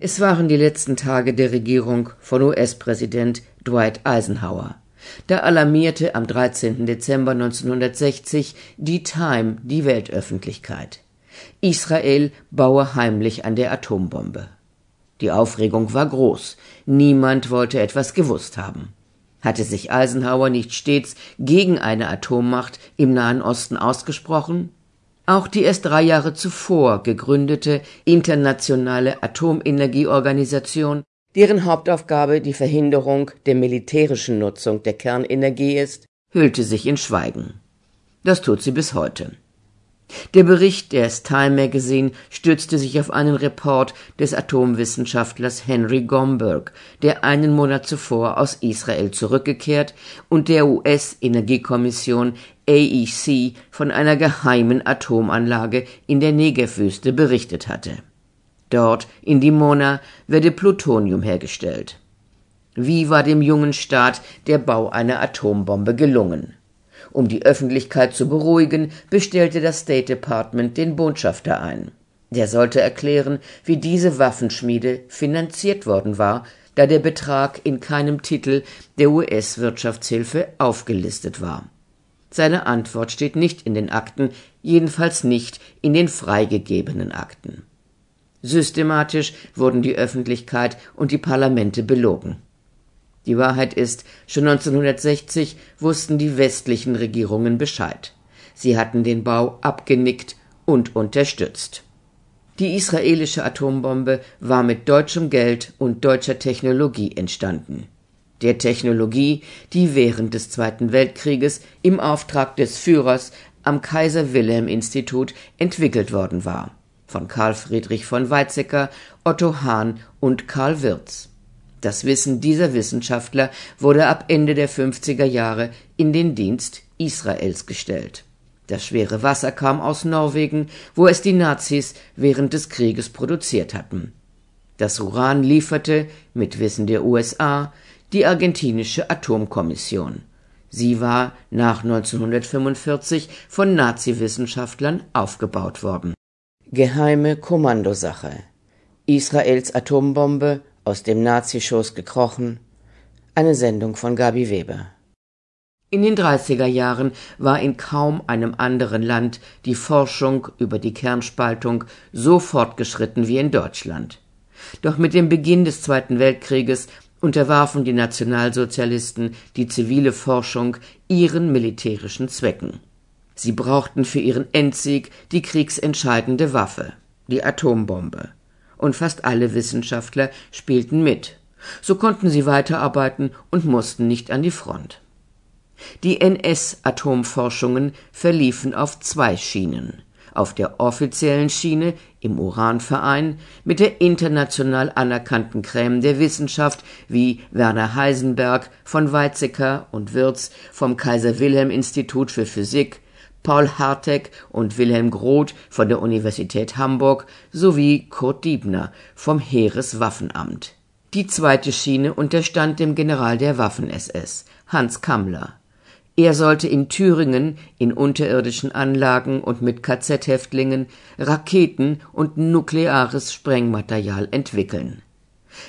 Es waren die letzten Tage der Regierung von US-Präsident Dwight Eisenhower. Da alarmierte am 13. Dezember 1960 die Time die Weltöffentlichkeit. Israel baue heimlich an der Atombombe. Die Aufregung war groß. Niemand wollte etwas gewusst haben. Hatte sich Eisenhower nicht stets gegen eine Atommacht im Nahen Osten ausgesprochen? Auch die erst drei Jahre zuvor gegründete Internationale Atomenergieorganisation, deren Hauptaufgabe die Verhinderung der militärischen Nutzung der Kernenergie ist, hüllte sich in Schweigen. Das tut sie bis heute. Der Bericht des Time Magazine stützte sich auf einen Report des Atomwissenschaftlers Henry Gomberg, der einen Monat zuvor aus Israel zurückgekehrt und der US-Energiekommission AEC von einer geheimen Atomanlage in der Negevwüste berichtet hatte. Dort, in Dimona, werde Plutonium hergestellt. Wie war dem jungen Staat der Bau einer Atombombe gelungen? Um die Öffentlichkeit zu beruhigen, bestellte das State Department den Botschafter ein. Der sollte erklären, wie diese Waffenschmiede finanziert worden war, da der Betrag in keinem Titel der US-Wirtschaftshilfe aufgelistet war. Seine Antwort steht nicht in den Akten, jedenfalls nicht in den freigegebenen Akten. Systematisch wurden die Öffentlichkeit und die Parlamente belogen. Die Wahrheit ist, schon 1960 wussten die westlichen Regierungen Bescheid. Sie hatten den Bau abgenickt und unterstützt. Die israelische Atombombe war mit deutschem Geld und deutscher Technologie entstanden. Der Technologie, die während des Zweiten Weltkrieges im Auftrag des Führers am Kaiser Wilhelm Institut entwickelt worden war. Von Karl Friedrich von Weizsäcker, Otto Hahn und Karl Wirz. Das Wissen dieser Wissenschaftler wurde ab Ende der 50er Jahre in den Dienst Israels gestellt. Das schwere Wasser kam aus Norwegen, wo es die Nazis während des Krieges produziert hatten. Das Uran lieferte, mit Wissen der USA, die argentinische Atomkommission. Sie war nach 1945 von Nazi-Wissenschaftlern aufgebaut worden. Geheime Kommandosache. Israels Atombombe aus dem Nazischoß gekrochen. Eine Sendung von Gabi Weber. In den 30er Jahren war in kaum einem anderen Land die Forschung über die Kernspaltung so fortgeschritten wie in Deutschland. Doch mit dem Beginn des Zweiten Weltkrieges unterwarfen die Nationalsozialisten die zivile Forschung ihren militärischen Zwecken. Sie brauchten für ihren Endsieg die kriegsentscheidende Waffe, die Atombombe und fast alle Wissenschaftler spielten mit. So konnten sie weiterarbeiten und mussten nicht an die Front. Die NS-Atomforschungen verliefen auf zwei Schienen. Auf der offiziellen Schiene im Uranverein mit der international anerkannten Creme der Wissenschaft wie Werner Heisenberg von Weizsäcker und Wirz vom Kaiser Wilhelm Institut für Physik, Paul Hartek und Wilhelm Groth von der Universität Hamburg sowie Kurt Diebner vom Heereswaffenamt. Die zweite Schiene unterstand dem General der Waffen-SS, Hans Kammler. Er sollte in Thüringen in unterirdischen Anlagen und mit KZ-Häftlingen Raketen und nukleares Sprengmaterial entwickeln.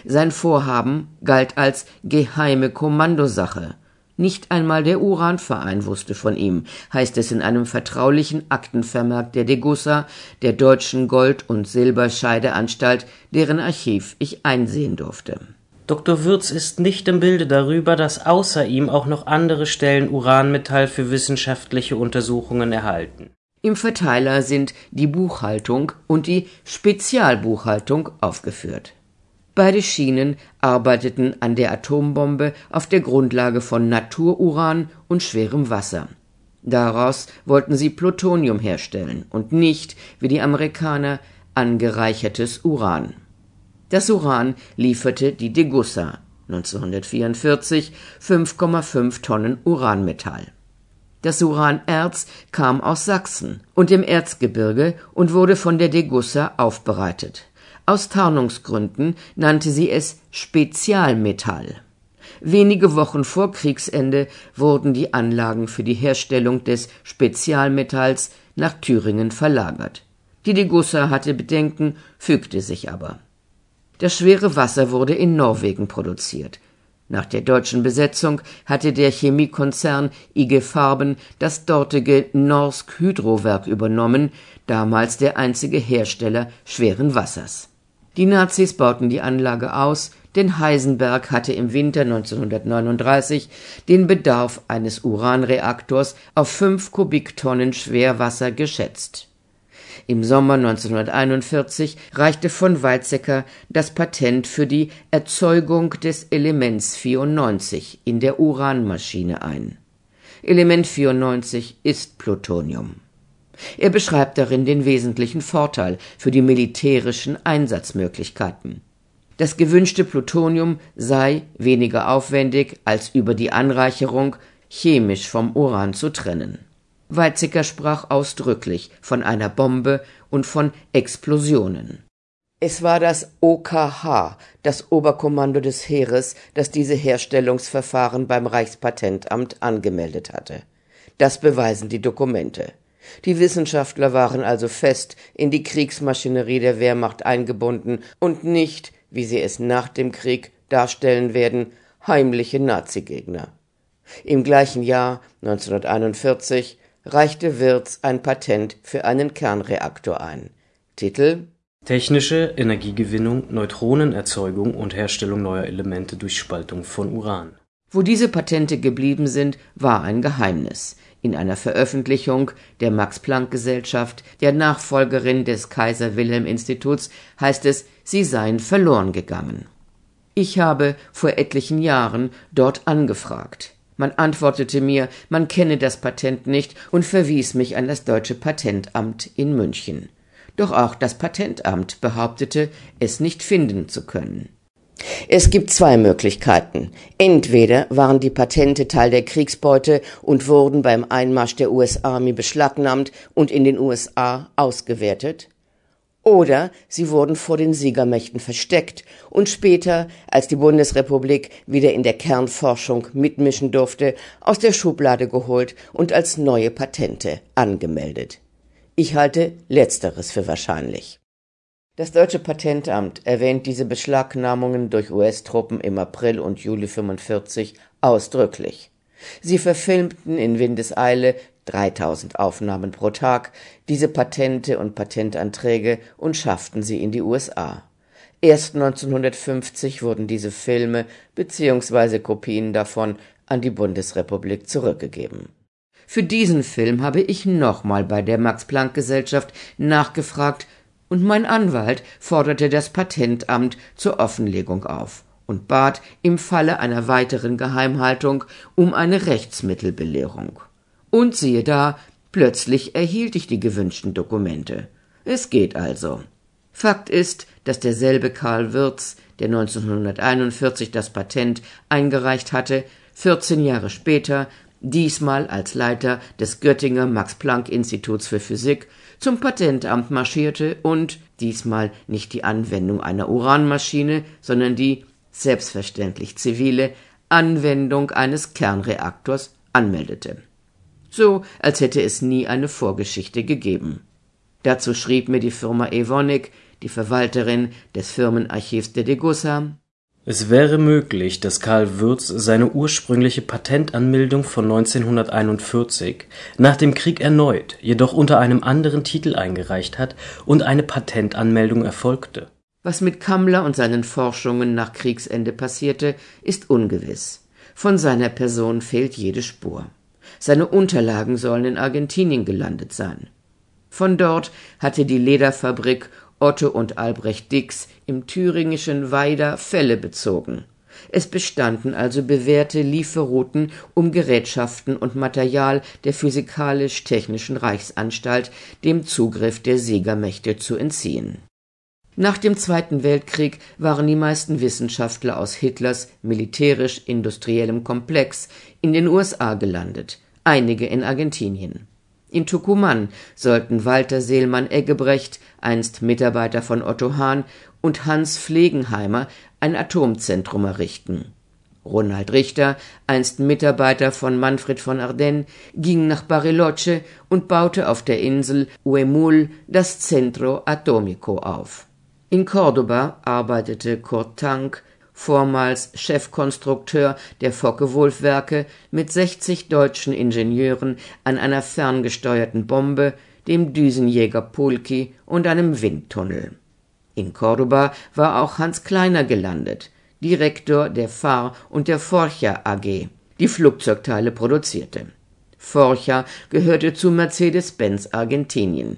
Sein Vorhaben galt als geheime Kommandosache nicht einmal der Uranverein wusste von ihm, heißt es in einem vertraulichen Aktenvermerk der Degussa, der Deutschen Gold- und Silberscheideanstalt, deren Archiv ich einsehen durfte. Dr. Würz ist nicht im Bilde darüber, dass außer ihm auch noch andere Stellen Uranmetall für wissenschaftliche Untersuchungen erhalten. Im Verteiler sind die Buchhaltung und die Spezialbuchhaltung aufgeführt. Beide Schienen arbeiteten an der Atombombe auf der Grundlage von Natururan und schwerem Wasser. Daraus wollten sie Plutonium herstellen und nicht, wie die Amerikaner, angereichertes Uran. Das Uran lieferte die Degussa 1944 5,5 Tonnen Uranmetall. Das Uranerz kam aus Sachsen und dem Erzgebirge und wurde von der Degussa aufbereitet. Aus Tarnungsgründen nannte sie es Spezialmetall. Wenige Wochen vor Kriegsende wurden die Anlagen für die Herstellung des Spezialmetalls nach Thüringen verlagert. Die Degussa hatte Bedenken, fügte sich aber. Das schwere Wasser wurde in Norwegen produziert. Nach der deutschen Besetzung hatte der Chemiekonzern IG Farben das dortige Norsk Hydrowerk übernommen, damals der einzige Hersteller schweren Wassers. Die Nazis bauten die Anlage aus, denn Heisenberg hatte im Winter 1939 den Bedarf eines Uranreaktors auf fünf Kubiktonnen Schwerwasser geschätzt. Im Sommer 1941 reichte von Weizsäcker das Patent für die Erzeugung des Elements 94 in der Uranmaschine ein. Element 94 ist Plutonium. Er beschreibt darin den wesentlichen Vorteil für die militärischen Einsatzmöglichkeiten. Das gewünschte Plutonium sei weniger aufwendig als über die Anreicherung chemisch vom Uran zu trennen. Weizsäcker sprach ausdrücklich von einer Bombe und von Explosionen. Es war das OKH, das Oberkommando des Heeres, das diese Herstellungsverfahren beim Reichspatentamt angemeldet hatte. Das beweisen die Dokumente. Die Wissenschaftler waren also fest in die Kriegsmaschinerie der Wehrmacht eingebunden und nicht, wie sie es nach dem Krieg darstellen werden, heimliche Nazigegner. Im gleichen Jahr 1941 reichte Wirz ein Patent für einen Kernreaktor ein. Titel Technische Energiegewinnung, Neutronenerzeugung und Herstellung neuer Elemente durch Spaltung von Uran. Wo diese Patente geblieben sind, war ein Geheimnis. In einer Veröffentlichung der Max-Planck-Gesellschaft, der Nachfolgerin des Kaiser Wilhelm Instituts, heißt es, sie seien verloren gegangen. Ich habe vor etlichen Jahren dort angefragt. Man antwortete mir, man kenne das Patent nicht und verwies mich an das deutsche Patentamt in München. Doch auch das Patentamt behauptete, es nicht finden zu können. Es gibt zwei Möglichkeiten. Entweder waren die Patente Teil der Kriegsbeute und wurden beim Einmarsch der US Army beschlagnahmt und in den USA ausgewertet, oder sie wurden vor den Siegermächten versteckt und später, als die Bundesrepublik wieder in der Kernforschung mitmischen durfte, aus der Schublade geholt und als neue Patente angemeldet. Ich halte letzteres für wahrscheinlich. Das deutsche Patentamt erwähnt diese Beschlagnahmungen durch US-Truppen im April und Juli 45 ausdrücklich. Sie verfilmten in Windeseile 3000 Aufnahmen pro Tag, diese Patente und Patentanträge und schafften sie in die USA. Erst 1950 wurden diese Filme bzw. Kopien davon an die Bundesrepublik zurückgegeben. Für diesen Film habe ich nochmal bei der Max-Planck-Gesellschaft nachgefragt und mein Anwalt forderte das Patentamt zur Offenlegung auf und bat im Falle einer weiteren Geheimhaltung um eine Rechtsmittelbelehrung. Und siehe da, plötzlich erhielt ich die gewünschten Dokumente. Es geht also. Fakt ist, dass derselbe Karl Wirz, der 1941 das Patent eingereicht hatte, 14 Jahre später, diesmal als Leiter des Göttinger Max-Planck-Instituts für Physik, zum Patentamt marschierte und, diesmal nicht die Anwendung einer Uranmaschine, sondern die, selbstverständlich zivile, Anwendung eines Kernreaktors anmeldete so als hätte es nie eine Vorgeschichte gegeben. Dazu schrieb mir die Firma Evonik, die Verwalterin des Firmenarchivs der Degussa, es wäre möglich, dass Karl Würz seine ursprüngliche Patentanmeldung von 1941 nach dem Krieg erneut, jedoch unter einem anderen Titel eingereicht hat und eine Patentanmeldung erfolgte. Was mit Kammler und seinen Forschungen nach Kriegsende passierte, ist ungewiss. Von seiner Person fehlt jede Spur. Seine Unterlagen sollen in Argentinien gelandet sein. Von dort hatte die Lederfabrik Otto und Albrecht Dix im thüringischen Weider Fälle bezogen. Es bestanden also bewährte Lieferrouten, um Gerätschaften und Material der Physikalisch-Technischen Reichsanstalt dem Zugriff der Siegermächte zu entziehen. Nach dem Zweiten Weltkrieg waren die meisten Wissenschaftler aus Hitlers militärisch-industriellem Komplex in den USA gelandet einige in Argentinien. In Tucumán sollten Walter Seelmann-Eggebrecht, einst Mitarbeiter von Otto Hahn, und Hans Pflegenheimer ein Atomzentrum errichten. Ronald Richter, einst Mitarbeiter von Manfred von Ardennes, ging nach Bariloche und baute auf der Insel Huemul das Centro Atomico auf. In Cordoba arbeitete Kurt Tank, vormals Chefkonstrukteur der Focke-Wulf-Werke, mit 60 deutschen Ingenieuren an einer ferngesteuerten Bombe, dem Düsenjäger Pulki und einem Windtunnel. In Cordoba war auch Hans Kleiner gelandet, Direktor der Fahr und der Forcha AG, die Flugzeugteile produzierte. Forcha gehörte zu Mercedes-Benz Argentinien.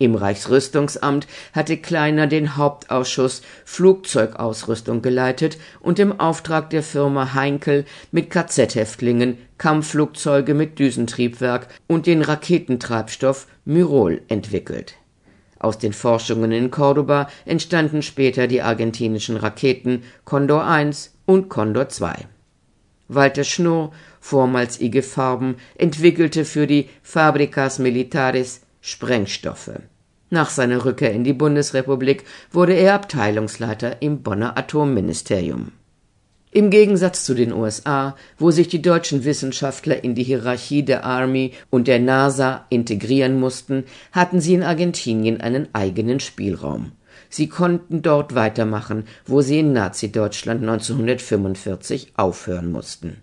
Im Reichsrüstungsamt hatte Kleiner den Hauptausschuss Flugzeugausrüstung geleitet und im Auftrag der Firma Heinkel mit KZ-Häftlingen Kampfflugzeuge mit Düsentriebwerk und den Raketentreibstoff Myrol entwickelt. Aus den Forschungen in Cordoba entstanden später die argentinischen Raketen Condor I und Condor II. Walter Schnurr, vormals IG Farben, entwickelte für die Fabricas Militares Sprengstoffe. Nach seiner Rückkehr in die Bundesrepublik wurde er Abteilungsleiter im Bonner Atomministerium. Im Gegensatz zu den USA, wo sich die deutschen Wissenschaftler in die Hierarchie der Army und der NASA integrieren mussten, hatten sie in Argentinien einen eigenen Spielraum. Sie konnten dort weitermachen, wo sie in Nazi-Deutschland 1945 aufhören mussten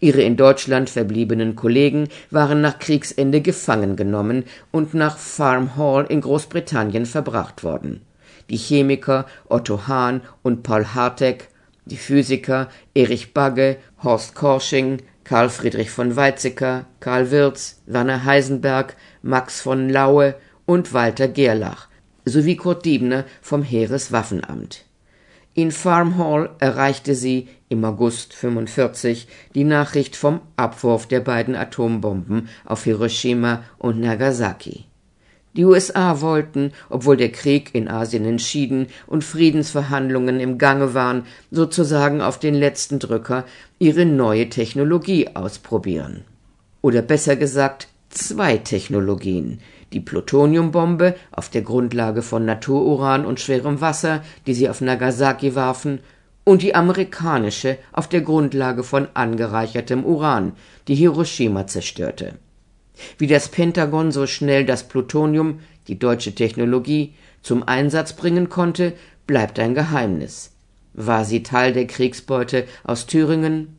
Ihre in Deutschland verbliebenen Kollegen waren nach Kriegsende gefangen genommen und nach Farm Hall in Großbritannien verbracht worden. Die Chemiker Otto Hahn und Paul Hartek, die Physiker Erich Bagge, Horst Korsching, Karl Friedrich von Weizsäcker, Karl Wirz, Werner Heisenberg, Max von Laue und Walter Gerlach sowie Kurt Diebner vom Heereswaffenamt in Farm Hall erreichte sie im August 45 die Nachricht vom Abwurf der beiden Atombomben auf Hiroshima und Nagasaki. Die USA wollten, obwohl der Krieg in Asien entschieden und Friedensverhandlungen im Gange waren, sozusagen auf den letzten Drücker ihre neue Technologie ausprobieren. Oder besser gesagt, zwei Technologien, die Plutoniumbombe auf der Grundlage von Natururan und schwerem Wasser, die sie auf Nagasaki warfen, und die amerikanische auf der Grundlage von angereichertem Uran, die Hiroshima zerstörte. Wie das Pentagon so schnell das Plutonium, die deutsche Technologie, zum Einsatz bringen konnte, bleibt ein Geheimnis. War sie Teil der Kriegsbeute aus Thüringen?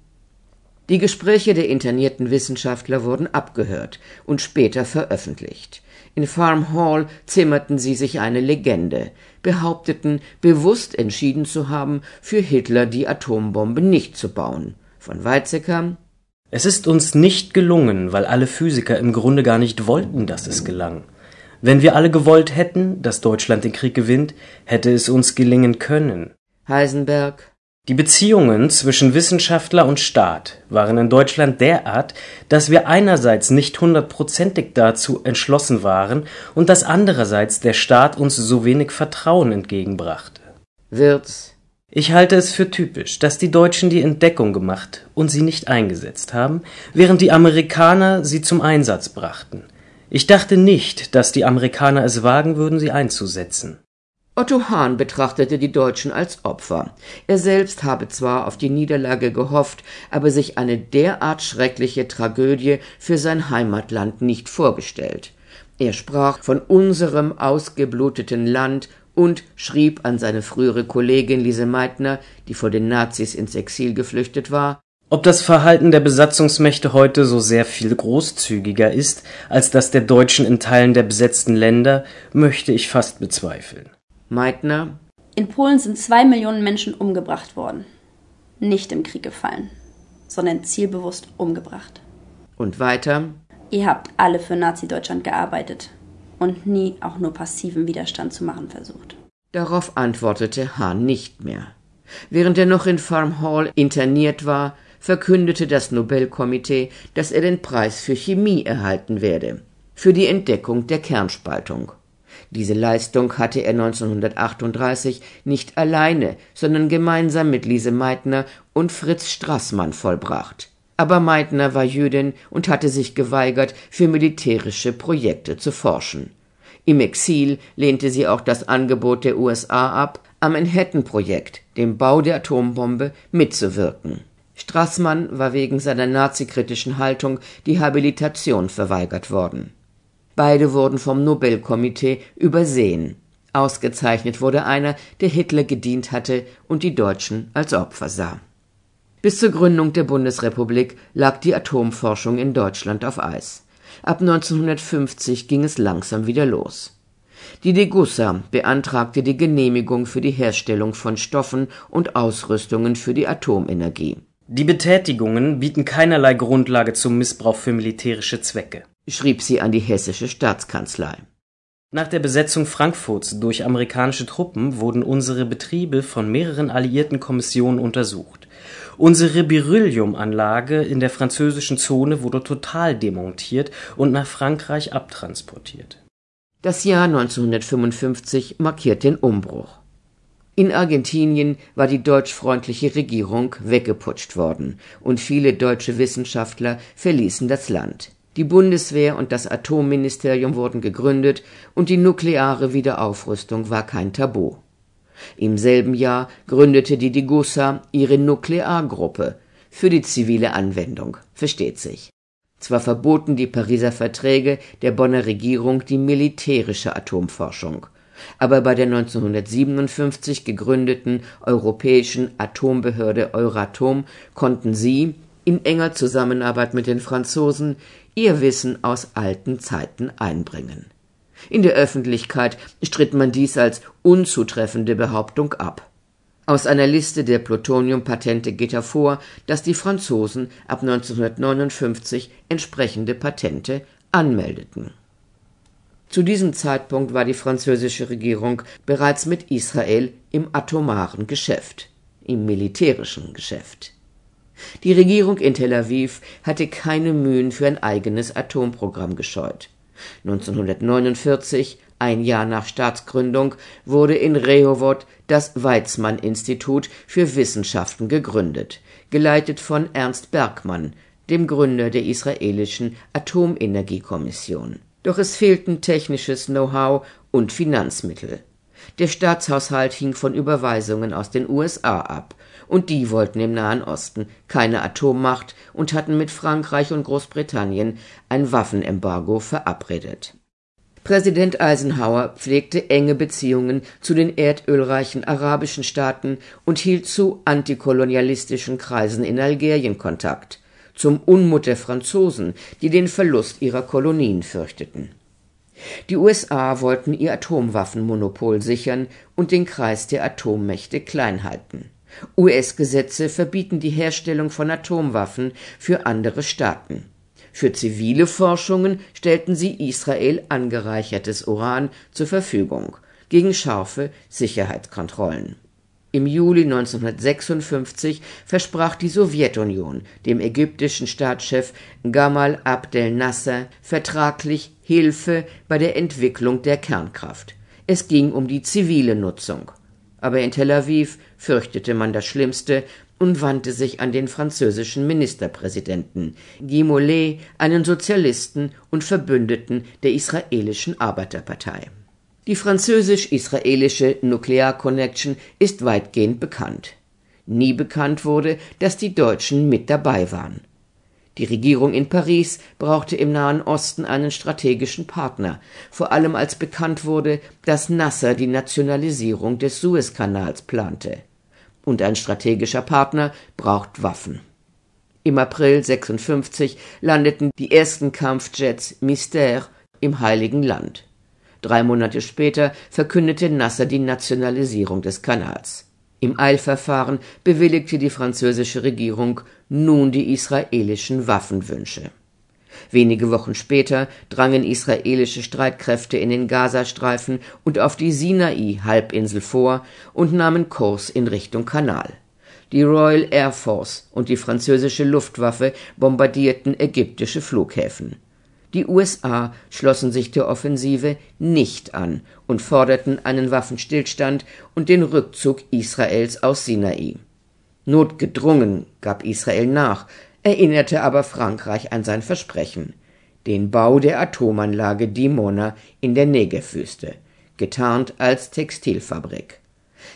Die Gespräche der internierten Wissenschaftler wurden abgehört und später veröffentlicht. In Farm Hall zimmerten sie sich eine Legende, behaupteten, bewusst entschieden zu haben, für Hitler die Atombombe nicht zu bauen. Von Weizsäcker Es ist uns nicht gelungen, weil alle Physiker im Grunde gar nicht wollten, dass es gelang. Wenn wir alle gewollt hätten, dass Deutschland den Krieg gewinnt, hätte es uns gelingen können. Heisenberg die Beziehungen zwischen Wissenschaftler und Staat waren in Deutschland derart, dass wir einerseits nicht hundertprozentig dazu entschlossen waren und dass andererseits der Staat uns so wenig Vertrauen entgegenbrachte. Wirz Ich halte es für typisch, dass die Deutschen die Entdeckung gemacht und sie nicht eingesetzt haben, während die Amerikaner sie zum Einsatz brachten. Ich dachte nicht, dass die Amerikaner es wagen würden, sie einzusetzen. Otto Hahn betrachtete die Deutschen als Opfer. Er selbst habe zwar auf die Niederlage gehofft, aber sich eine derart schreckliche Tragödie für sein Heimatland nicht vorgestellt. Er sprach von unserem ausgebluteten Land und schrieb an seine frühere Kollegin Lise Meitner, die vor den Nazis ins Exil geflüchtet war, ob das Verhalten der Besatzungsmächte heute so sehr viel großzügiger ist als das der Deutschen in Teilen der besetzten Länder, möchte ich fast bezweifeln. Meitner In Polen sind zwei Millionen Menschen umgebracht worden. Nicht im Krieg gefallen, sondern zielbewusst umgebracht. Und weiter Ihr habt alle für Nazi-Deutschland gearbeitet und nie auch nur passiven Widerstand zu machen versucht. Darauf antwortete Hahn nicht mehr. Während er noch in Farm Hall interniert war, verkündete das Nobelkomitee, dass er den Preis für Chemie erhalten werde, für die Entdeckung der Kernspaltung. Diese Leistung hatte er 1938 nicht alleine, sondern gemeinsam mit Lise Meitner und Fritz Straßmann vollbracht. Aber Meitner war Jüdin und hatte sich geweigert, für militärische Projekte zu forschen. Im Exil lehnte sie auch das Angebot der USA ab, am Manhattan-Projekt, dem Bau der Atombombe, mitzuwirken. Straßmann war wegen seiner nazikritischen Haltung die Habilitation verweigert worden Beide wurden vom Nobelkomitee übersehen. Ausgezeichnet wurde einer, der Hitler gedient hatte und die Deutschen als Opfer sah. Bis zur Gründung der Bundesrepublik lag die Atomforschung in Deutschland auf Eis. Ab 1950 ging es langsam wieder los. Die Degussa beantragte die Genehmigung für die Herstellung von Stoffen und Ausrüstungen für die Atomenergie. Die Betätigungen bieten keinerlei Grundlage zum Missbrauch für militärische Zwecke, schrieb sie an die hessische Staatskanzlei. Nach der Besetzung Frankfurts durch amerikanische Truppen wurden unsere Betriebe von mehreren alliierten Kommissionen untersucht. Unsere Berylliumanlage in der französischen Zone wurde total demontiert und nach Frankreich abtransportiert. Das Jahr 1955 markiert den Umbruch. In Argentinien war die deutschfreundliche Regierung weggeputscht worden und viele deutsche Wissenschaftler verließen das Land. Die Bundeswehr und das Atomministerium wurden gegründet und die nukleare Wiederaufrüstung war kein Tabu. Im selben Jahr gründete die Degussa ihre Nukleargruppe für die zivile Anwendung, versteht sich. Zwar verboten die Pariser Verträge der Bonner Regierung die militärische Atomforschung, aber bei der 1957 gegründeten Europäischen Atombehörde Euratom konnten sie in enger Zusammenarbeit mit den Franzosen ihr Wissen aus alten Zeiten einbringen. In der Öffentlichkeit stritt man dies als unzutreffende Behauptung ab. Aus einer Liste der Plutoniumpatente geht hervor, dass die Franzosen ab 1959 entsprechende Patente anmeldeten. Zu diesem Zeitpunkt war die französische Regierung bereits mit Israel im atomaren Geschäft, im militärischen Geschäft. Die Regierung in Tel Aviv hatte keine Mühen für ein eigenes Atomprogramm gescheut. 1949, ein Jahr nach Staatsgründung, wurde in Rehovot das Weizmann-Institut für Wissenschaften gegründet, geleitet von Ernst Bergmann, dem Gründer der israelischen Atomenergiekommission. Doch es fehlten technisches Know-how und Finanzmittel. Der Staatshaushalt hing von Überweisungen aus den USA ab und die wollten im Nahen Osten keine Atommacht und hatten mit Frankreich und Großbritannien ein Waffenembargo verabredet. Präsident Eisenhower pflegte enge Beziehungen zu den erdölreichen arabischen Staaten und hielt zu antikolonialistischen Kreisen in Algerien Kontakt, zum Unmut der Franzosen, die den Verlust ihrer Kolonien fürchteten. Die USA wollten ihr Atomwaffenmonopol sichern und den Kreis der Atommächte klein halten. US-Gesetze verbieten die Herstellung von Atomwaffen für andere Staaten. Für zivile Forschungen stellten sie Israel angereichertes Uran zur Verfügung gegen scharfe Sicherheitskontrollen. Im Juli 1956 versprach die Sowjetunion dem ägyptischen Staatschef Gamal Abdel Nasser vertraglich Hilfe bei der Entwicklung der Kernkraft. Es ging um die zivile Nutzung aber in Tel Aviv fürchtete man das Schlimmste und wandte sich an den französischen Ministerpräsidenten Guy Mollet, einen Sozialisten und Verbündeten der israelischen Arbeiterpartei. Die französisch-israelische Nuclear Connection ist weitgehend bekannt. Nie bekannt wurde, dass die Deutschen mit dabei waren. Die Regierung in Paris brauchte im Nahen Osten einen strategischen Partner, vor allem als bekannt wurde, dass Nasser die Nationalisierung des Suezkanals plante. Und ein strategischer Partner braucht Waffen. Im April 56 landeten die ersten Kampfjets Mystère im Heiligen Land. Drei Monate später verkündete Nasser die Nationalisierung des Kanals. Im Eilverfahren bewilligte die französische Regierung nun die israelischen Waffenwünsche. Wenige Wochen später drangen israelische Streitkräfte in den Gazastreifen und auf die Sinai-Halbinsel vor und nahmen Kurs in Richtung Kanal. Die Royal Air Force und die französische Luftwaffe bombardierten ägyptische Flughäfen. Die USA schlossen sich der Offensive nicht an und forderten einen Waffenstillstand und den Rückzug Israels aus Sinai. Notgedrungen gab Israel nach, erinnerte aber Frankreich an sein Versprechen, den Bau der Atomanlage Dimona in der Negevwüste, getarnt als Textilfabrik.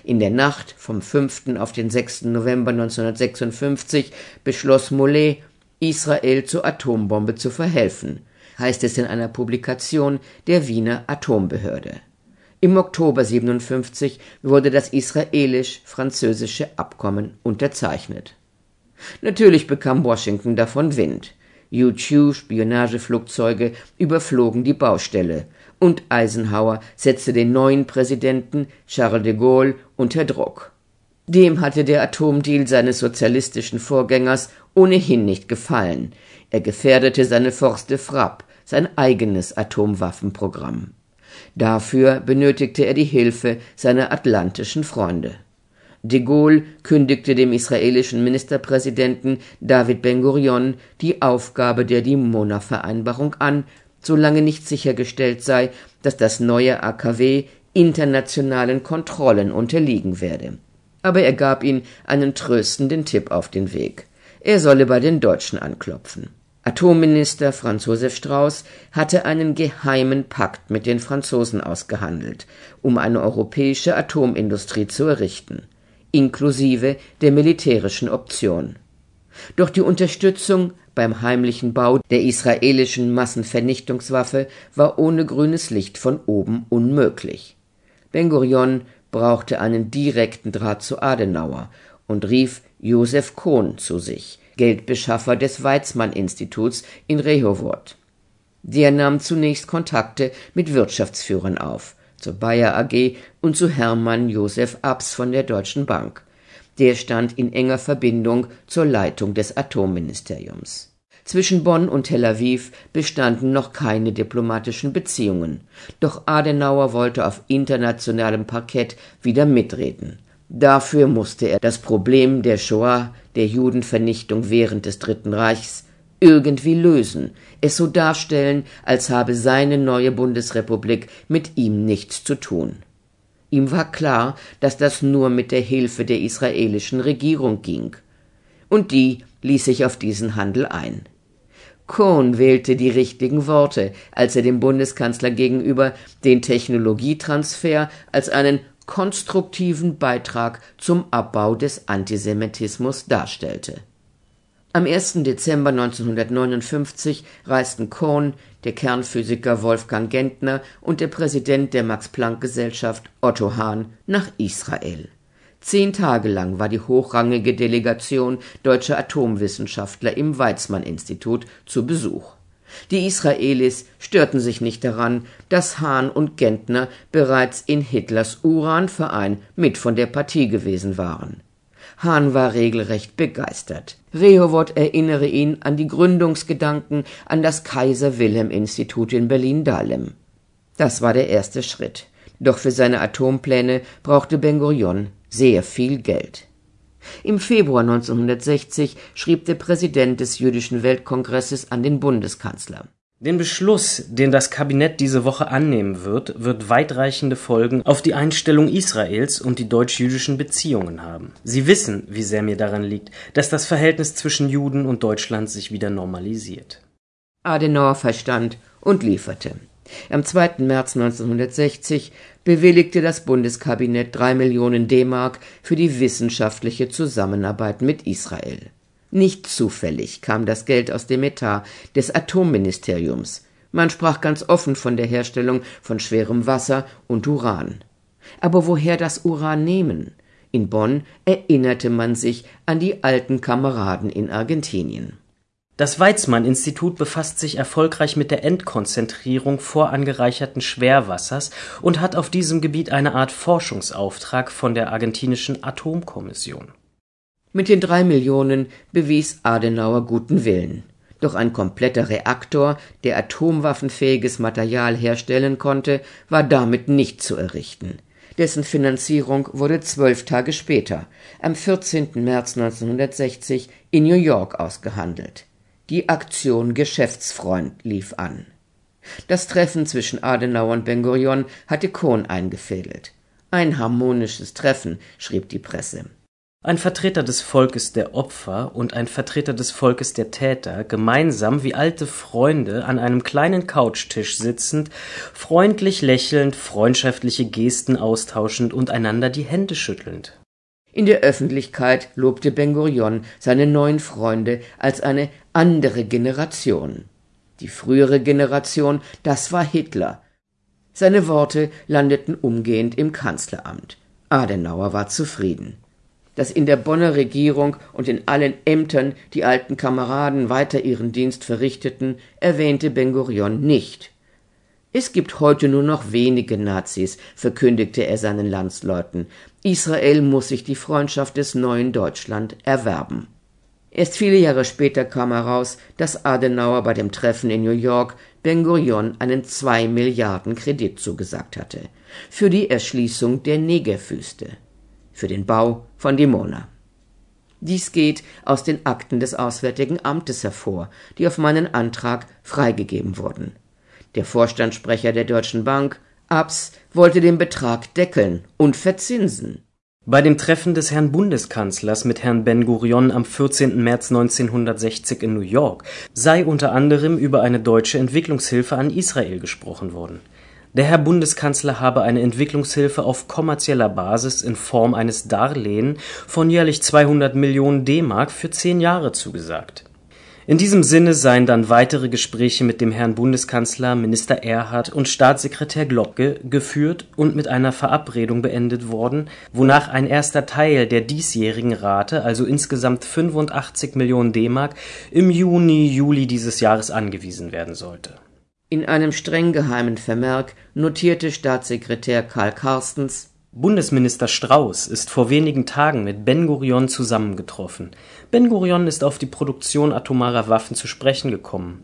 In der Nacht vom 5. auf den 6. November 1956 beschloss Mollet, Israel zur Atombombe zu verhelfen heißt es in einer Publikation der Wiener Atombehörde. Im Oktober 57 wurde das israelisch-französische Abkommen unterzeichnet. Natürlich bekam Washington davon Wind. U-2-Spionageflugzeuge überflogen die Baustelle und Eisenhower setzte den neuen Präsidenten Charles de Gaulle unter Druck. Dem hatte der Atomdeal seines sozialistischen Vorgängers ohnehin nicht gefallen. Er gefährdete seine Force de Frappe, sein eigenes Atomwaffenprogramm. Dafür benötigte er die Hilfe seiner atlantischen Freunde. De Gaulle kündigte dem israelischen Ministerpräsidenten David Ben-Gurion die Aufgabe der Dimona-Vereinbarung an, solange nicht sichergestellt sei, dass das neue AKW internationalen Kontrollen unterliegen werde. Aber er gab ihm einen tröstenden Tipp auf den Weg. Er solle bei den Deutschen anklopfen. Atomminister Franz Josef Strauß hatte einen geheimen Pakt mit den Franzosen ausgehandelt, um eine europäische Atomindustrie zu errichten, inklusive der militärischen Option. Doch die Unterstützung beim heimlichen Bau der israelischen Massenvernichtungswaffe war ohne grünes Licht von oben unmöglich. Ben Gurion brauchte einen direkten Draht zu Adenauer und rief Josef Kohn zu sich, Geldbeschaffer des Weizmann-Instituts in Rehovot. Der nahm zunächst Kontakte mit Wirtschaftsführern auf, zur Bayer AG und zu Hermann Josef Abs von der Deutschen Bank. Der stand in enger Verbindung zur Leitung des Atomministeriums. Zwischen Bonn und Tel Aviv bestanden noch keine diplomatischen Beziehungen, doch Adenauer wollte auf internationalem Parkett wieder mitreden. Dafür musste er das Problem der Shoah, der Judenvernichtung während des Dritten Reichs, irgendwie lösen, es so darstellen, als habe seine neue Bundesrepublik mit ihm nichts zu tun. Ihm war klar, dass das nur mit der Hilfe der israelischen Regierung ging. Und die ließ sich auf diesen Handel ein. Cohn wählte die richtigen Worte, als er dem Bundeskanzler gegenüber den Technologietransfer als einen konstruktiven Beitrag zum Abbau des Antisemitismus darstellte. Am 1. Dezember 1959 reisten Cohn, der Kernphysiker Wolfgang Gentner und der Präsident der Max-Planck-Gesellschaft Otto Hahn nach Israel. Zehn Tage lang war die hochrangige Delegation deutscher Atomwissenschaftler im Weizmann-Institut zu Besuch. Die Israelis störten sich nicht daran, dass Hahn und Gentner bereits in Hitlers Uranverein mit von der Partie gewesen waren. Hahn war regelrecht begeistert. Rehovot erinnere ihn an die Gründungsgedanken an das Kaiser Wilhelm Institut in Berlin-Dahlem. Das war der erste Schritt. Doch für seine Atompläne brauchte Ben Gurion sehr viel Geld. Im Februar 1960 schrieb der Präsident des Jüdischen Weltkongresses an den Bundeskanzler. Den Beschluss, den das Kabinett diese Woche annehmen wird, wird weitreichende Folgen auf die Einstellung Israels und die deutsch-jüdischen Beziehungen haben. Sie wissen, wie sehr mir daran liegt, dass das Verhältnis zwischen Juden und Deutschland sich wieder normalisiert. Adenauer verstand und lieferte. Am 2. März 1960 bewilligte das Bundeskabinett drei Millionen D-Mark für die wissenschaftliche Zusammenarbeit mit Israel. Nicht zufällig kam das Geld aus dem Etat des Atomministeriums. Man sprach ganz offen von der Herstellung von schwerem Wasser und Uran. Aber woher das Uran nehmen? In Bonn erinnerte man sich an die alten Kameraden in Argentinien. Das Weizmann-Institut befasst sich erfolgreich mit der Endkonzentrierung vorangereicherten Schwerwassers und hat auf diesem Gebiet eine Art Forschungsauftrag von der argentinischen Atomkommission. Mit den drei Millionen bewies Adenauer guten Willen. Doch ein kompletter Reaktor, der atomwaffenfähiges Material herstellen konnte, war damit nicht zu errichten. Dessen Finanzierung wurde zwölf Tage später, am 14. März 1960, in New York ausgehandelt. Die Aktion Geschäftsfreund lief an. Das Treffen zwischen Adenauer und Ben Gurion hatte Kohn eingefädelt. Ein harmonisches Treffen, schrieb die Presse. Ein Vertreter des Volkes der Opfer und ein Vertreter des Volkes der Täter, gemeinsam wie alte Freunde an einem kleinen Couchtisch sitzend, freundlich lächelnd, freundschaftliche Gesten austauschend und einander die Hände schüttelnd. In der Öffentlichkeit lobte Ben Gurion seine neuen Freunde als eine andere Generation. Die frühere Generation, das war Hitler. Seine Worte landeten umgehend im Kanzleramt. Adenauer war zufrieden. Dass in der Bonner Regierung und in allen Ämtern die alten Kameraden weiter ihren Dienst verrichteten, erwähnte Ben Gurion nicht. Es gibt heute nur noch wenige Nazis, verkündigte er seinen Landsleuten. Israel muss sich die Freundschaft des neuen Deutschland erwerben. Erst viele Jahre später kam heraus, dass Adenauer bei dem Treffen in New York Ben Gurion einen zwei Milliarden Kredit zugesagt hatte für die Erschließung der Negerwüste, für den Bau von Dimona. Dies geht aus den Akten des Auswärtigen Amtes hervor, die auf meinen Antrag freigegeben wurden. Der Vorstandssprecher der Deutschen Bank, Abs, wollte den Betrag deckeln und verzinsen. Bei dem Treffen des Herrn Bundeskanzlers mit Herrn Ben-Gurion am 14. März 1960 in New York sei unter anderem über eine deutsche Entwicklungshilfe an Israel gesprochen worden. Der Herr Bundeskanzler habe eine Entwicklungshilfe auf kommerzieller Basis in Form eines Darlehen von jährlich 200 Millionen D-Mark für zehn Jahre zugesagt in diesem Sinne seien dann weitere Gespräche mit dem Herrn Bundeskanzler, Minister Erhard und Staatssekretär Globke geführt und mit einer Verabredung beendet worden, wonach ein erster Teil der diesjährigen Rate, also insgesamt 85 Millionen D-Mark, im Juni, Juli dieses Jahres angewiesen werden sollte. In einem streng geheimen Vermerk notierte Staatssekretär Karl Carstens Bundesminister Strauß ist vor wenigen Tagen mit Ben-Gurion zusammengetroffen. Ben-Gurion ist auf die Produktion atomarer Waffen zu sprechen gekommen.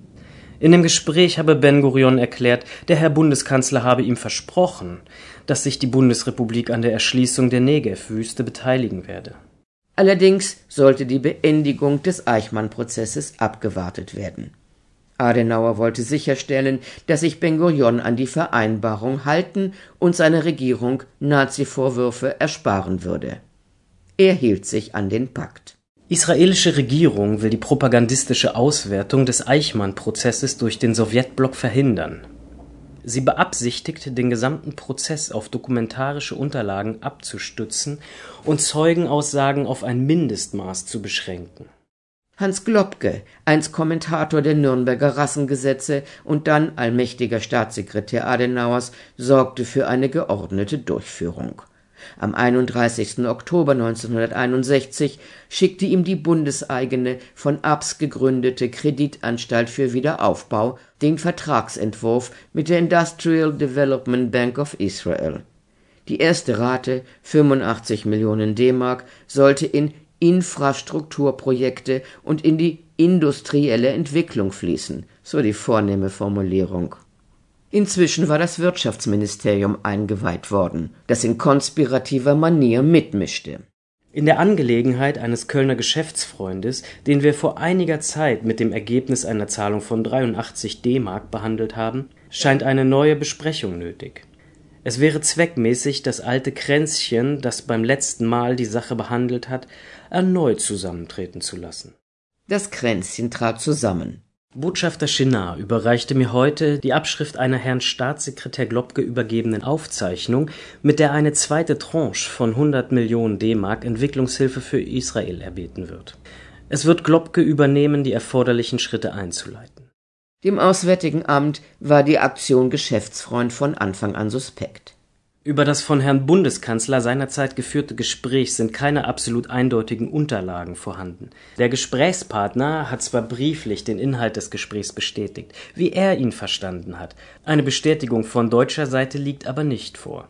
In dem Gespräch habe Ben-Gurion erklärt, der Herr Bundeskanzler habe ihm versprochen, dass sich die Bundesrepublik an der Erschließung der Negev-Wüste beteiligen werde. Allerdings sollte die Beendigung des Eichmann-Prozesses abgewartet werden Adenauer wollte sicherstellen, dass sich Ben-Gurion an die Vereinbarung halten und seine Regierung Nazi-Vorwürfe ersparen würde. Er hielt sich an den Pakt. Israelische Regierung will die propagandistische Auswertung des Eichmann-Prozesses durch den Sowjetblock verhindern. Sie beabsichtigt, den gesamten Prozess auf dokumentarische Unterlagen abzustützen und Zeugenaussagen auf ein Mindestmaß zu beschränken Hans Globke, einst Kommentator der Nürnberger Rassengesetze und dann allmächtiger Staatssekretär Adenauers, sorgte für eine geordnete Durchführung. Am 31. Oktober 1961 schickte ihm die bundeseigene von Abs gegründete Kreditanstalt für Wiederaufbau den Vertragsentwurf mit der Industrial Development Bank of Israel. Die erste Rate, 85 Millionen D-Mark, sollte in Infrastrukturprojekte und in die industrielle Entwicklung fließen, so die vornehme Formulierung. Inzwischen war das Wirtschaftsministerium eingeweiht worden, das in konspirativer Manier mitmischte. In der Angelegenheit eines Kölner Geschäftsfreundes, den wir vor einiger Zeit mit dem Ergebnis einer Zahlung von 83 D-Mark behandelt haben, scheint eine neue Besprechung nötig es wäre zweckmäßig, das alte Kränzchen, das beim letzten Mal die Sache behandelt hat, erneut zusammentreten zu lassen. Das Kränzchen trat zusammen. Botschafter Chenard überreichte mir heute die Abschrift einer Herrn Staatssekretär Globke übergebenen Aufzeichnung, mit der eine zweite Tranche von 100 Millionen D-Mark Entwicklungshilfe für Israel erbeten wird. Es wird Globke übernehmen, die erforderlichen Schritte einzuleiten. Dem Auswärtigen Amt war die Aktion Geschäftsfreund von Anfang an suspekt. Über das von Herrn Bundeskanzler seinerzeit geführte Gespräch sind keine absolut eindeutigen Unterlagen vorhanden. Der Gesprächspartner hat zwar brieflich den Inhalt des Gesprächs bestätigt, wie er ihn verstanden hat, eine Bestätigung von deutscher Seite liegt aber nicht vor.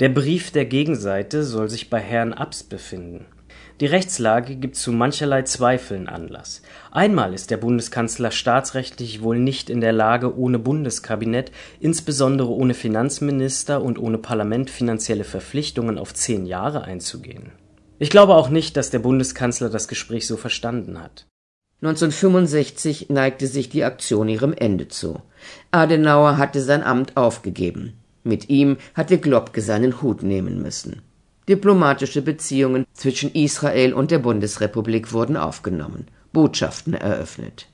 Der Brief der Gegenseite soll sich bei Herrn Abs befinden die Rechtslage gibt zu mancherlei Zweifeln Anlass. Einmal ist der Bundeskanzler staatsrechtlich wohl nicht in der Lage, ohne Bundeskabinett, insbesondere ohne Finanzminister und ohne Parlament finanzielle Verpflichtungen auf zehn Jahre einzugehen. Ich glaube auch nicht, dass der Bundeskanzler das Gespräch so verstanden hat. 1965 neigte sich die Aktion ihrem Ende zu. Adenauer hatte sein Amt aufgegeben. Mit ihm hatte Globke seinen Hut nehmen müssen. Diplomatische Beziehungen zwischen Israel und der Bundesrepublik wurden aufgenommen, Botschaften eröffnet.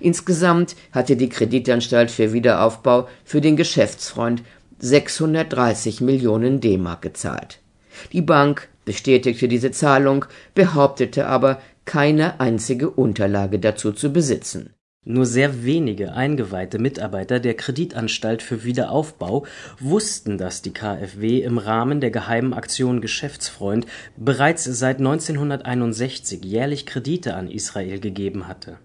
Insgesamt hatte die Kreditanstalt für Wiederaufbau für den Geschäftsfreund 630 Millionen D-Mark gezahlt. Die Bank bestätigte diese Zahlung, behauptete aber, keine einzige Unterlage dazu zu besitzen Nur sehr wenige eingeweihte Mitarbeiter der Kreditanstalt für Wiederaufbau wussten, dass die KfW im Rahmen der geheimen Aktion Geschäftsfreund bereits seit 1961 jährlich Kredite an Israel gegeben hatte.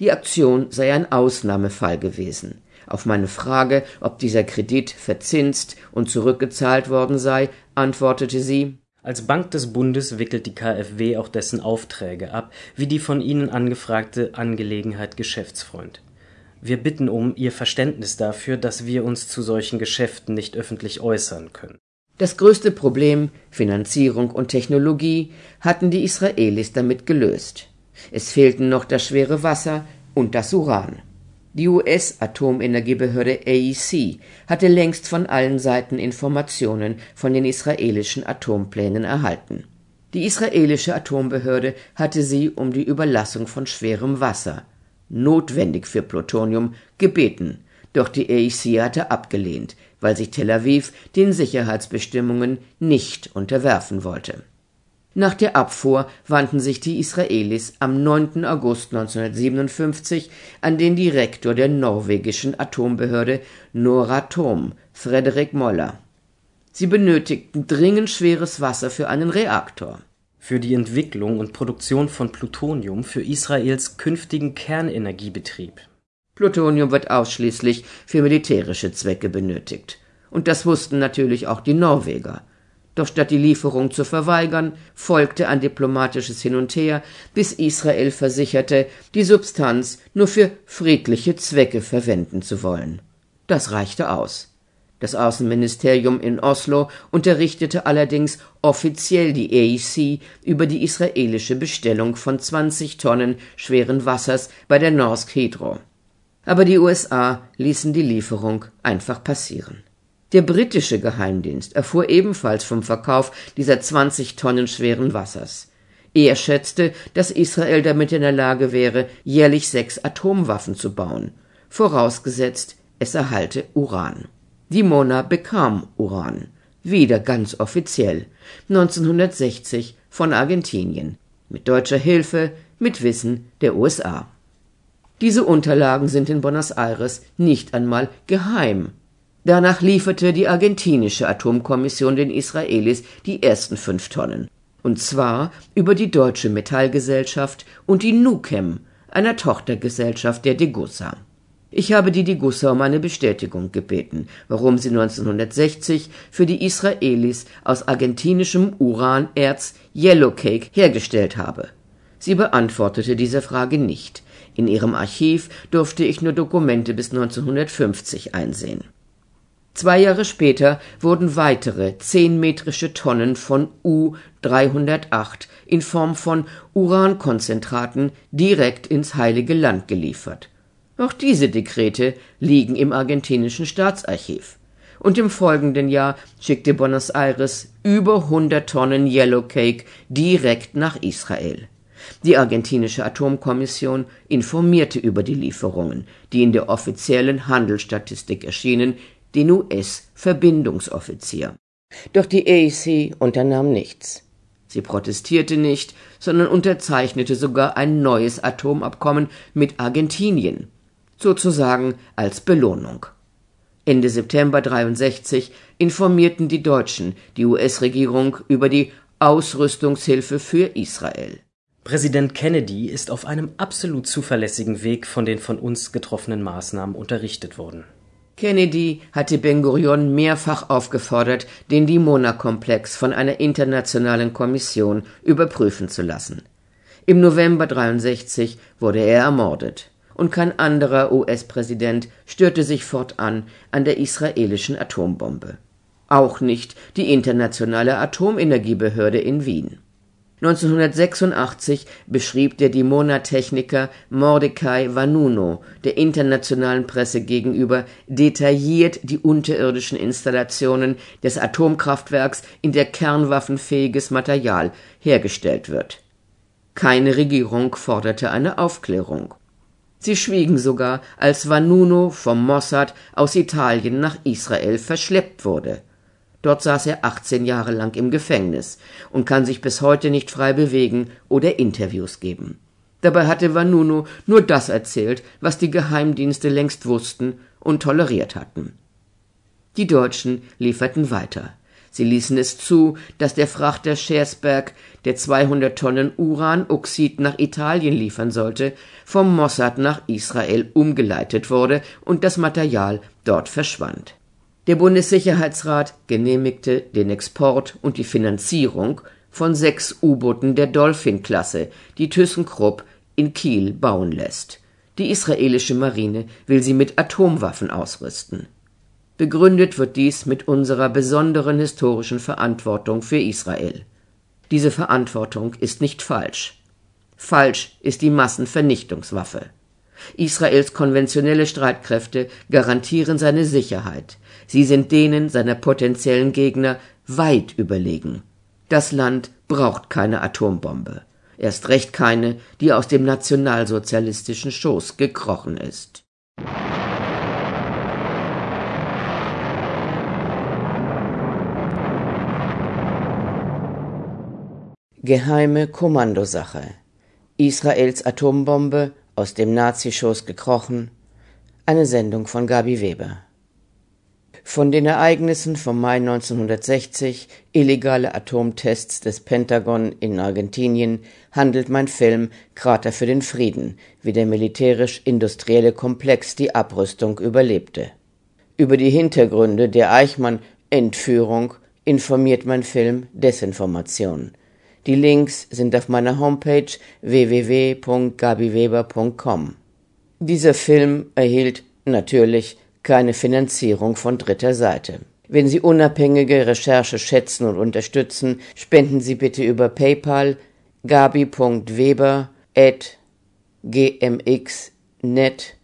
Die Aktion sei ein Ausnahmefall gewesen. Auf meine Frage, ob dieser Kredit verzinst und zurückgezahlt worden sei, antwortete sie als Bank des Bundes wickelt die KfW auch dessen Aufträge ab, wie die von Ihnen angefragte Angelegenheit Geschäftsfreund. Wir bitten um Ihr Verständnis dafür, dass wir uns zu solchen Geschäften nicht öffentlich äußern können. Das größte Problem, Finanzierung und Technologie, hatten die Israelis damit gelöst. Es fehlten noch das schwere Wasser und das Uran. Die US-Atomenergiebehörde AEC hatte längst von allen Seiten Informationen von den israelischen Atomplänen erhalten. Die israelische Atombehörde hatte sie um die Überlassung von schwerem Wasser, notwendig für Plutonium, gebeten, doch die AEC hatte abgelehnt, weil sich Tel Aviv den Sicherheitsbestimmungen nicht unterwerfen wollte nach der Abfuhr wandten sich die Israelis am 9. August 1957 an den Direktor der norwegischen Atombehörde Noratom, Frederick Moller. Sie benötigten dringend schweres Wasser für einen Reaktor. Für die Entwicklung und Produktion von Plutonium für Israels künftigen Kernenergiebetrieb. Plutonium wird ausschließlich für militärische Zwecke benötigt. Und das wussten natürlich auch die Norweger. Doch statt die Lieferung zu verweigern, folgte ein diplomatisches Hin und Her, bis Israel versicherte, die Substanz nur für friedliche Zwecke verwenden zu wollen. Das reichte aus. Das Außenministerium in Oslo unterrichtete allerdings offiziell die AEC über die israelische Bestellung von 20 Tonnen schweren Wassers bei der Norsk Hydro. Aber die USA ließen die Lieferung einfach passieren. Der britische Geheimdienst erfuhr ebenfalls vom Verkauf dieser 20 Tonnen schweren Wassers. Er schätzte, dass Israel damit in der Lage wäre, jährlich sechs Atomwaffen zu bauen, vorausgesetzt, es erhalte Uran. Die Mona bekam Uran, wieder ganz offiziell, 1960 von Argentinien, mit deutscher Hilfe, mit Wissen der USA. Diese Unterlagen sind in Buenos Aires nicht einmal geheim Danach lieferte die argentinische Atomkommission den Israelis die ersten fünf Tonnen. Und zwar über die Deutsche Metallgesellschaft und die Nukem, einer Tochtergesellschaft der Degussa. Ich habe die Degussa um eine Bestätigung gebeten, warum sie 1960 für die Israelis aus argentinischem Uranerz Yellowcake hergestellt habe. Sie beantwortete diese Frage nicht. In ihrem Archiv durfte ich nur Dokumente bis 1950 einsehen. Zwei Jahre später wurden weitere zehnmetrische Tonnen von U-308 in Form von Urankonzentraten direkt ins Heilige Land geliefert. Auch diese Dekrete liegen im argentinischen Staatsarchiv. Und im folgenden Jahr schickte Buenos Aires über 100 Tonnen Yellowcake direkt nach Israel. Die argentinische Atomkommission informierte über die Lieferungen, die in der offiziellen Handelsstatistik erschienen, den US-Verbindungsoffizier. Doch die AEC unternahm nichts. Sie protestierte nicht, sondern unterzeichnete sogar ein neues Atomabkommen mit Argentinien, sozusagen als Belohnung. Ende September 63 informierten die Deutschen die US-Regierung über die Ausrüstungshilfe für Israel. Präsident Kennedy ist auf einem absolut zuverlässigen Weg von den von uns getroffenen Maßnahmen unterrichtet worden. Kennedy hatte Ben-Gurion mehrfach aufgefordert, den Dimona-Komplex von einer internationalen Kommission überprüfen zu lassen. Im November 63 wurde er ermordet. Und kein anderer US-Präsident störte sich fortan an der israelischen Atombombe. Auch nicht die Internationale Atomenergiebehörde in Wien. 1986 beschrieb der Dimona-Techniker Mordecai Vannuno der internationalen Presse gegenüber detailliert die unterirdischen Installationen des Atomkraftwerks, in der kernwaffenfähiges Material hergestellt wird. Keine Regierung forderte eine Aufklärung. Sie schwiegen sogar, als Vannuno vom Mossad aus Italien nach Israel verschleppt wurde Dort saß er 18 Jahre lang im Gefängnis und kann sich bis heute nicht frei bewegen oder Interviews geben. Dabei hatte Vanunu nur das erzählt, was die Geheimdienste längst wussten und toleriert hatten. Die Deutschen lieferten weiter. Sie ließen es zu, dass der Frachter Schersberg, der 200 Tonnen Uranoxid nach Italien liefern sollte, vom Mossad nach Israel umgeleitet wurde und das Material dort verschwand. Der Bundessicherheitsrat genehmigte den Export und die Finanzierung von sechs U-Booten der Dolphin-Klasse, die ThyssenKrupp in Kiel bauen lässt. Die israelische Marine will sie mit Atomwaffen ausrüsten. Begründet wird dies mit unserer besonderen historischen Verantwortung für Israel. Diese Verantwortung ist nicht falsch. Falsch ist die Massenvernichtungswaffe. Israels konventionelle Streitkräfte garantieren seine Sicherheit. Sie sind denen seiner potenziellen Gegner weit überlegen. Das Land braucht keine Atombombe erst recht keine, die aus dem nationalsozialistischen Schoß gekrochen ist. Geheime Kommandosache Israels Atombombe aus dem Nazischoß gekrochen. Eine Sendung von Gabi Weber. Von den Ereignissen vom Mai 1960, illegale Atomtests des Pentagon in Argentinien, handelt mein Film Krater für den Frieden, wie der militärisch-industrielle Komplex die Abrüstung überlebte. Über die Hintergründe der Eichmann-Entführung informiert mein Film Desinformation. Die Links sind auf meiner Homepage www.gabiweber.com. Dieser Film erhielt natürlich keine Finanzierung von dritter Seite. Wenn Sie unabhängige Recherche schätzen und unterstützen, spenden Sie bitte über PayPal gabi.weber at gmx.net